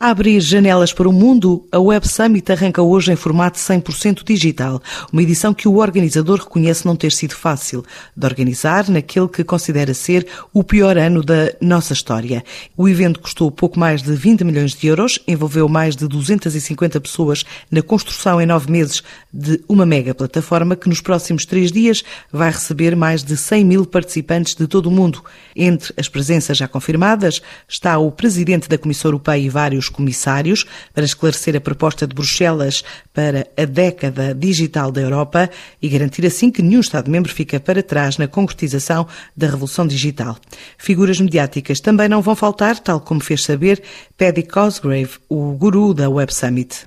Abrir janelas para o mundo, a Web Summit arranca hoje em formato 100% digital, uma edição que o organizador reconhece não ter sido fácil de organizar naquele que considera ser o pior ano da nossa história. O evento custou pouco mais de 20 milhões de euros, envolveu mais de 250 pessoas na construção em nove meses de uma mega plataforma que nos próximos três dias vai receber mais de 100 mil participantes de todo o mundo. Entre as presenças já confirmadas está o presidente da Comissão Europeia e vários comissários para esclarecer a proposta de Bruxelas para a década digital da Europa e garantir assim que nenhum Estado-membro fica para trás na concretização da revolução digital. Figuras mediáticas também não vão faltar, tal como fez saber Paddy Cosgrave, o guru da Web Summit.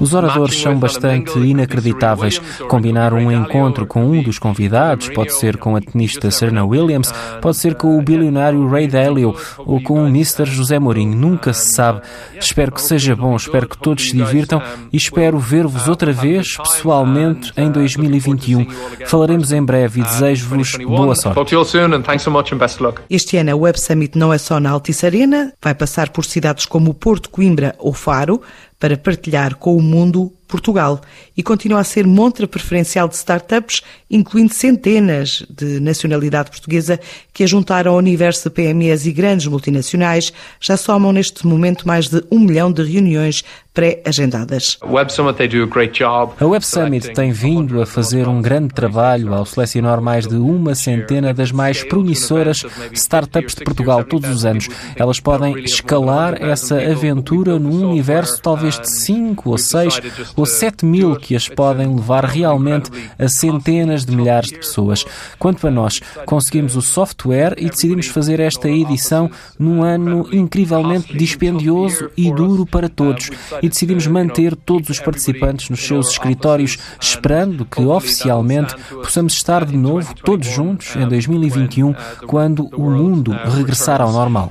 Os oradores são bastante inacreditáveis. Combinar um encontro com um dos convidados, pode ser com a tenista Serena Williams, pode ser com o bilionário Ray Dalio ou com o Mr. José José Mourinho. Nunca se sabe. Espero que seja bom, espero que todos se divirtam e espero ver-vos outra vez, pessoalmente, em 2021. Falaremos em breve e desejo-vos boa sorte. Este ano a Web Summit não é só na Altice Arena, vai passar por cidades como Porto, Coimbra ou Faro para partilhar com o mundo Portugal e continua a ser montra preferencial de startups, incluindo centenas de nacionalidade portuguesa que a juntaram ao universo de PMEs e grandes multinacionais, já somam neste momento mais de um milhão de reuniões pré-agendadas. A Web Summit tem vindo a fazer um grande trabalho ao selecionar mais de uma centena das mais promissoras startups de Portugal todos os anos. Elas podem escalar essa aventura num universo talvez de 5 ou 6 ou 7 mil que as podem levar realmente a centenas de milhares de pessoas. Quanto a nós, conseguimos o software e decidimos fazer esta edição num ano incrivelmente dispendioso e duro para todos e decidimos manter todos os participantes nos seus escritórios, esperando que oficialmente possamos estar de novo todos juntos em 2021, quando o mundo regressar ao normal.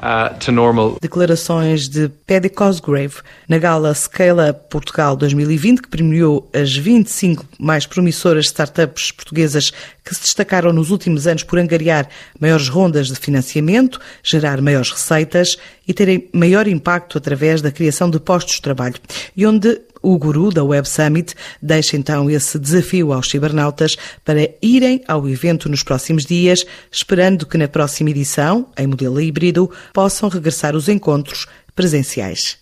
Declarações de Paddy Cosgrave na gala Scale Up Portugal 2020, que premiou as 25 mais promissoras startups portuguesas que se destacaram nos últimos anos por angariar maiores rondas de financiamento, gerar maiores receitas e terem maior impacto através da criação de postos de trabalho. E onde o guru da Web Summit deixa então esse desafio aos cibernautas para irem ao evento nos próximos dias, esperando que na próxima edição, em modelo híbrido, possam regressar os encontros presenciais.